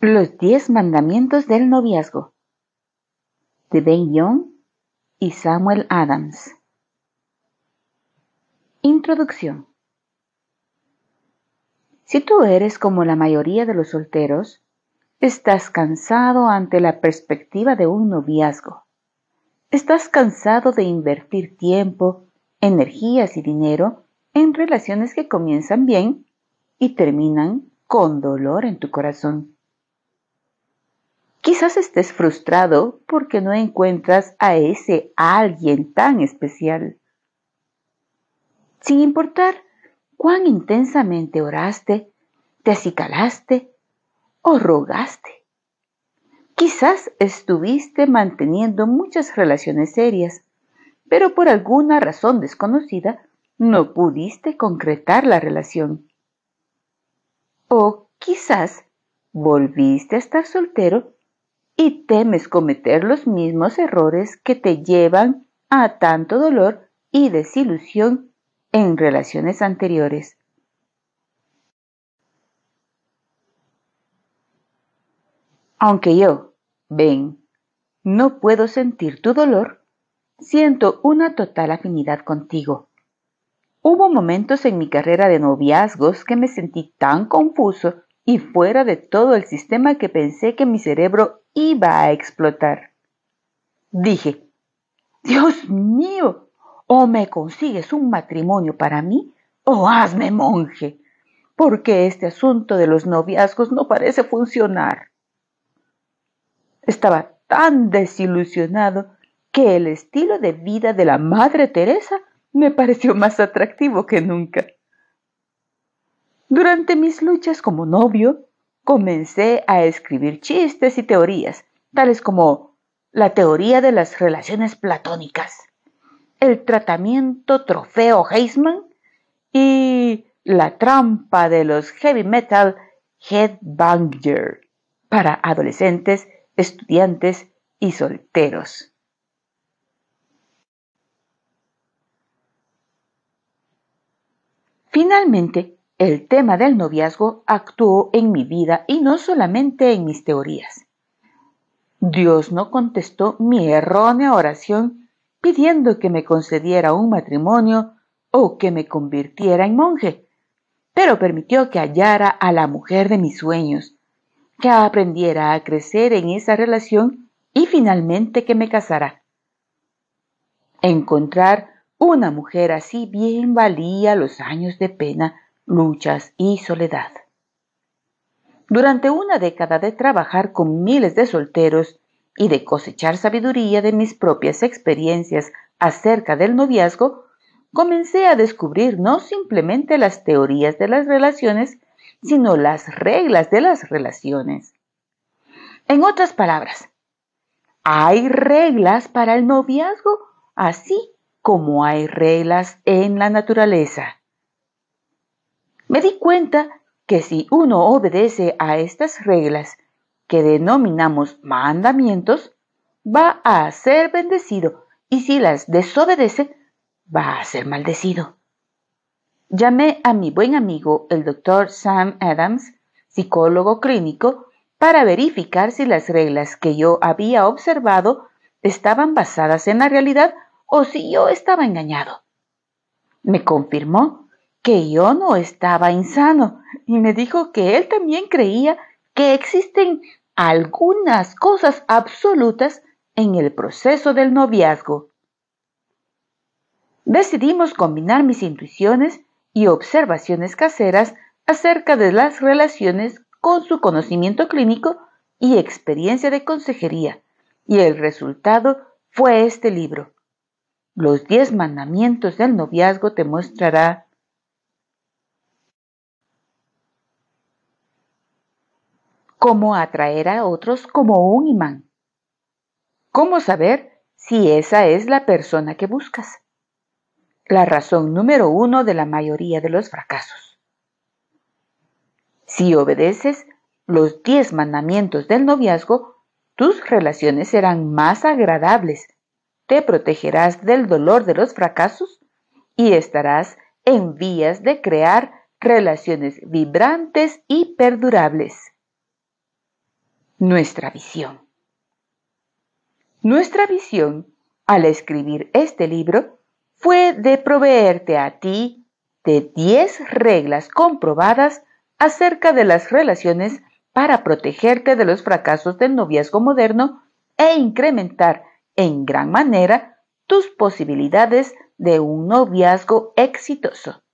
Los diez mandamientos del noviazgo de Ben Young y Samuel Adams. Introducción. Si tú eres como la mayoría de los solteros, estás cansado ante la perspectiva de un noviazgo. Estás cansado de invertir tiempo, energías y dinero en relaciones que comienzan bien y terminan con dolor en tu corazón. Quizás estés frustrado porque no encuentras a ese alguien tan especial. Sin importar cuán intensamente oraste, te acicalaste o rogaste. Quizás estuviste manteniendo muchas relaciones serias, pero por alguna razón desconocida no pudiste concretar la relación. O quizás volviste a estar soltero y temes cometer los mismos errores que te llevan a tanto dolor y desilusión en relaciones anteriores. Aunque yo, ven, no puedo sentir tu dolor, siento una total afinidad contigo. Hubo momentos en mi carrera de noviazgos que me sentí tan confuso y fuera de todo el sistema que pensé que mi cerebro iba a explotar. Dije, Dios mío, o me consigues un matrimonio para mí, o hazme monje, porque este asunto de los noviazgos no parece funcionar. Estaba tan desilusionado que el estilo de vida de la Madre Teresa me pareció más atractivo que nunca. Durante mis luchas como novio, comencé a escribir chistes y teorías, tales como la teoría de las relaciones platónicas, el tratamiento trofeo Heisman y la trampa de los heavy metal headbanger para adolescentes, estudiantes y solteros. Finalmente, el tema del noviazgo actuó en mi vida y no solamente en mis teorías. Dios no contestó mi errónea oración pidiendo que me concediera un matrimonio o que me convirtiera en monje, pero permitió que hallara a la mujer de mis sueños, que aprendiera a crecer en esa relación y finalmente que me casara. Encontrar una mujer así bien valía los años de pena luchas y soledad. Durante una década de trabajar con miles de solteros y de cosechar sabiduría de mis propias experiencias acerca del noviazgo, comencé a descubrir no simplemente las teorías de las relaciones, sino las reglas de las relaciones. En otras palabras, hay reglas para el noviazgo, así como hay reglas en la naturaleza me di cuenta que si uno obedece a estas reglas que denominamos mandamientos, va a ser bendecido y si las desobedece, va a ser maldecido. Llamé a mi buen amigo el doctor Sam Adams, psicólogo clínico, para verificar si las reglas que yo había observado estaban basadas en la realidad o si yo estaba engañado. Me confirmó que yo no estaba insano y me dijo que él también creía que existen algunas cosas absolutas en el proceso del noviazgo. Decidimos combinar mis intuiciones y observaciones caseras acerca de las relaciones con su conocimiento clínico y experiencia de consejería, y el resultado fue este libro. Los diez mandamientos del noviazgo te mostrará cómo atraer a otros como un imán. ¿Cómo saber si esa es la persona que buscas? La razón número uno de la mayoría de los fracasos. Si obedeces los diez mandamientos del noviazgo, tus relaciones serán más agradables, te protegerás del dolor de los fracasos y estarás en vías de crear relaciones vibrantes y perdurables. Nuestra visión. Nuestra visión, al escribir este libro, fue de proveerte a ti de 10 reglas comprobadas acerca de las relaciones para protegerte de los fracasos del noviazgo moderno e incrementar en gran manera tus posibilidades de un noviazgo exitoso.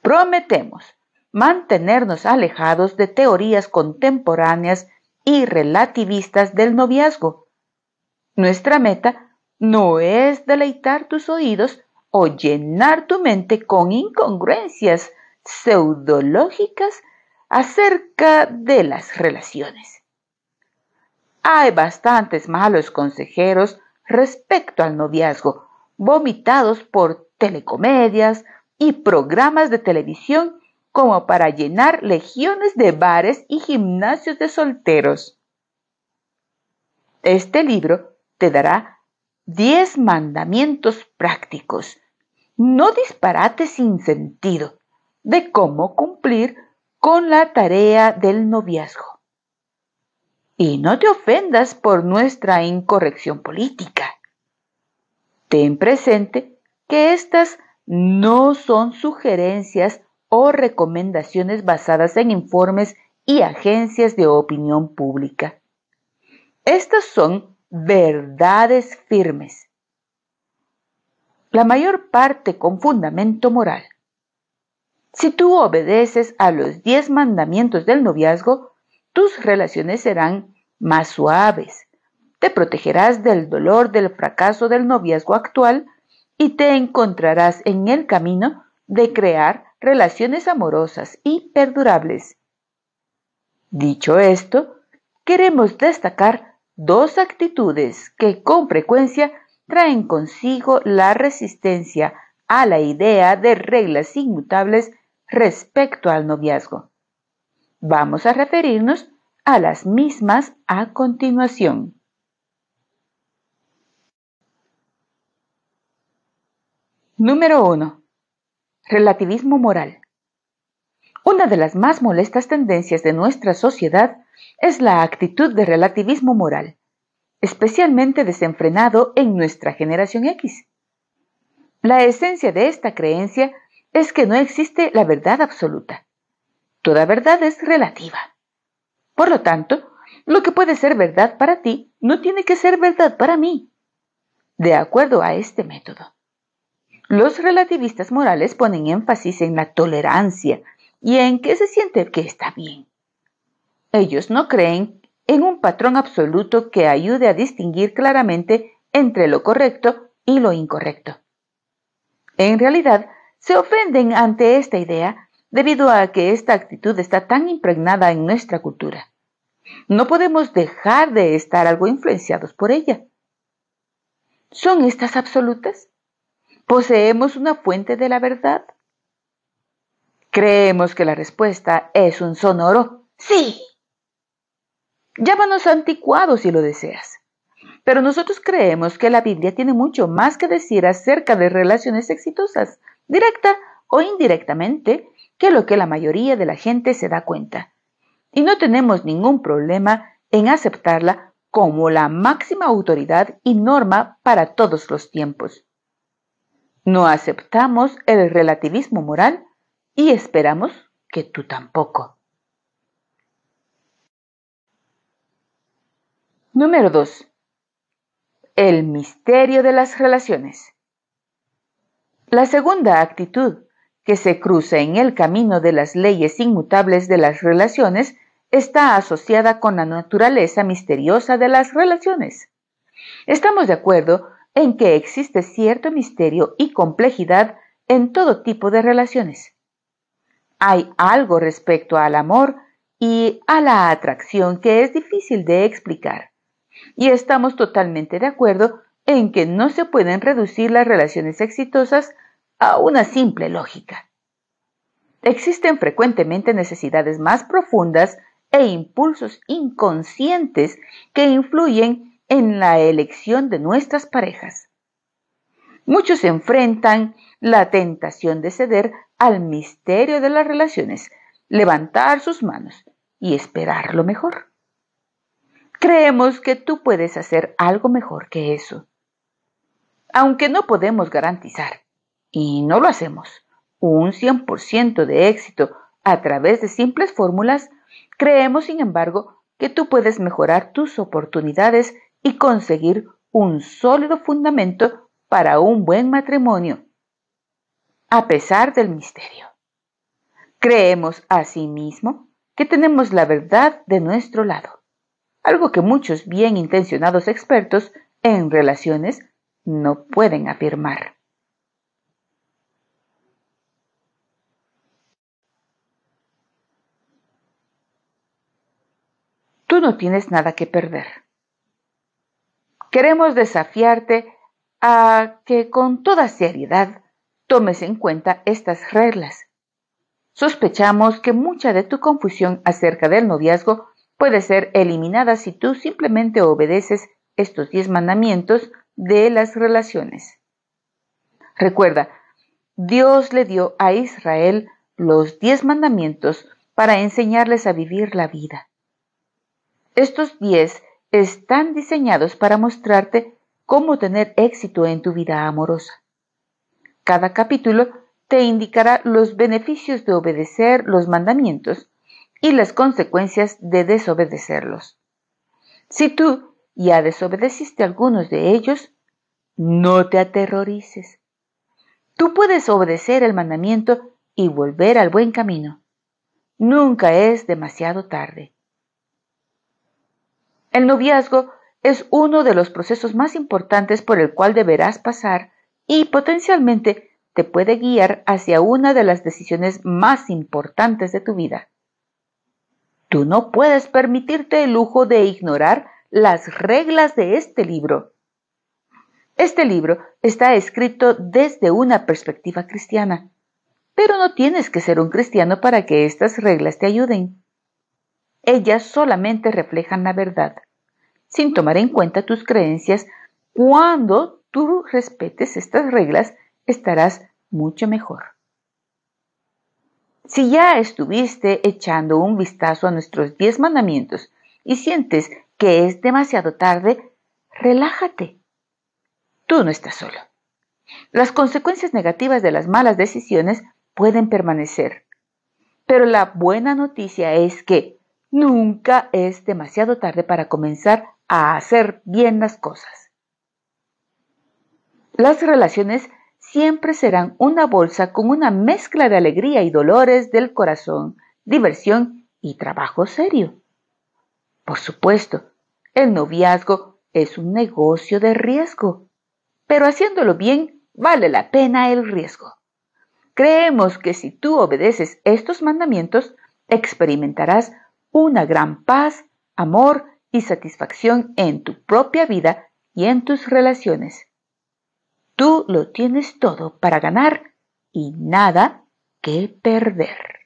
Prometemos mantenernos alejados de teorías contemporáneas y relativistas del noviazgo. Nuestra meta no es deleitar tus oídos o llenar tu mente con incongruencias pseudológicas acerca de las relaciones. Hay bastantes malos consejeros respecto al noviazgo, vomitados por telecomedias y programas de televisión como para llenar legiones de bares y gimnasios de solteros. Este libro te dará 10 mandamientos prácticos, no disparates sin sentido, de cómo cumplir con la tarea del noviazgo. Y no te ofendas por nuestra incorrección política. Ten presente que estas no son sugerencias o recomendaciones basadas en informes y agencias de opinión pública. Estas son verdades firmes. La mayor parte con fundamento moral. Si tú obedeces a los diez mandamientos del noviazgo, tus relaciones serán más suaves. Te protegerás del dolor del fracaso del noviazgo actual y te encontrarás en el camino de crear relaciones amorosas y perdurables. Dicho esto, queremos destacar dos actitudes que con frecuencia traen consigo la resistencia a la idea de reglas inmutables respecto al noviazgo. Vamos a referirnos a las mismas a continuación. Número 1. Relativismo moral. Una de las más molestas tendencias de nuestra sociedad es la actitud de relativismo moral, especialmente desenfrenado en nuestra generación X. La esencia de esta creencia es que no existe la verdad absoluta. Toda verdad es relativa. Por lo tanto, lo que puede ser verdad para ti no tiene que ser verdad para mí. De acuerdo a este método. Los relativistas morales ponen énfasis en la tolerancia y en que se siente que está bien. Ellos no creen en un patrón absoluto que ayude a distinguir claramente entre lo correcto y lo incorrecto. En realidad, se ofenden ante esta idea debido a que esta actitud está tan impregnada en nuestra cultura. No podemos dejar de estar algo influenciados por ella. ¿Son estas absolutas? ¿Poseemos una fuente de la verdad? Creemos que la respuesta es un sonoro sí. Llámanos anticuados si lo deseas. Pero nosotros creemos que la Biblia tiene mucho más que decir acerca de relaciones exitosas, directa o indirectamente, que lo que la mayoría de la gente se da cuenta. Y no tenemos ningún problema en aceptarla como la máxima autoridad y norma para todos los tiempos. No aceptamos el relativismo moral y esperamos que tú tampoco. Número 2. El misterio de las relaciones. La segunda actitud que se cruza en el camino de las leyes inmutables de las relaciones está asociada con la naturaleza misteriosa de las relaciones. Estamos de acuerdo en que existe cierto misterio y complejidad en todo tipo de relaciones. Hay algo respecto al amor y a la atracción que es difícil de explicar. Y estamos totalmente de acuerdo en que no se pueden reducir las relaciones exitosas a una simple lógica. Existen frecuentemente necesidades más profundas e impulsos inconscientes que influyen en la elección de nuestras parejas. Muchos enfrentan la tentación de ceder al misterio de las relaciones, levantar sus manos y esperar lo mejor. Creemos que tú puedes hacer algo mejor que eso. Aunque no podemos garantizar, y no lo hacemos, un 100% de éxito a través de simples fórmulas, creemos, sin embargo, que tú puedes mejorar tus oportunidades y conseguir un sólido fundamento para un buen matrimonio, a pesar del misterio. Creemos asimismo que tenemos la verdad de nuestro lado algo que muchos bien intencionados expertos en relaciones no pueden afirmar. Tú no tienes nada que perder. Queremos desafiarte a que con toda seriedad tomes en cuenta estas reglas. Sospechamos que mucha de tu confusión acerca del noviazgo puede ser eliminada si tú simplemente obedeces estos diez mandamientos de las relaciones. Recuerda, Dios le dio a Israel los diez mandamientos para enseñarles a vivir la vida. Estos diez están diseñados para mostrarte cómo tener éxito en tu vida amorosa. Cada capítulo te indicará los beneficios de obedecer los mandamientos y las consecuencias de desobedecerlos. Si tú ya desobedeciste algunos de ellos, no te aterrorices. Tú puedes obedecer el mandamiento y volver al buen camino. Nunca es demasiado tarde. El noviazgo es uno de los procesos más importantes por el cual deberás pasar y potencialmente te puede guiar hacia una de las decisiones más importantes de tu vida. Tú no puedes permitirte el lujo de ignorar las reglas de este libro. Este libro está escrito desde una perspectiva cristiana, pero no tienes que ser un cristiano para que estas reglas te ayuden. Ellas solamente reflejan la verdad, sin tomar en cuenta tus creencias. Cuando tú respetes estas reglas, estarás mucho mejor. Si ya estuviste echando un vistazo a nuestros diez mandamientos y sientes que es demasiado tarde, relájate. Tú no estás solo. Las consecuencias negativas de las malas decisiones pueden permanecer. Pero la buena noticia es que nunca es demasiado tarde para comenzar a hacer bien las cosas. Las relaciones siempre serán una bolsa con una mezcla de alegría y dolores del corazón, diversión y trabajo serio. Por supuesto, el noviazgo es un negocio de riesgo, pero haciéndolo bien vale la pena el riesgo. Creemos que si tú obedeces estos mandamientos, experimentarás una gran paz, amor y satisfacción en tu propia vida y en tus relaciones. Tú lo tienes todo para ganar y nada que perder.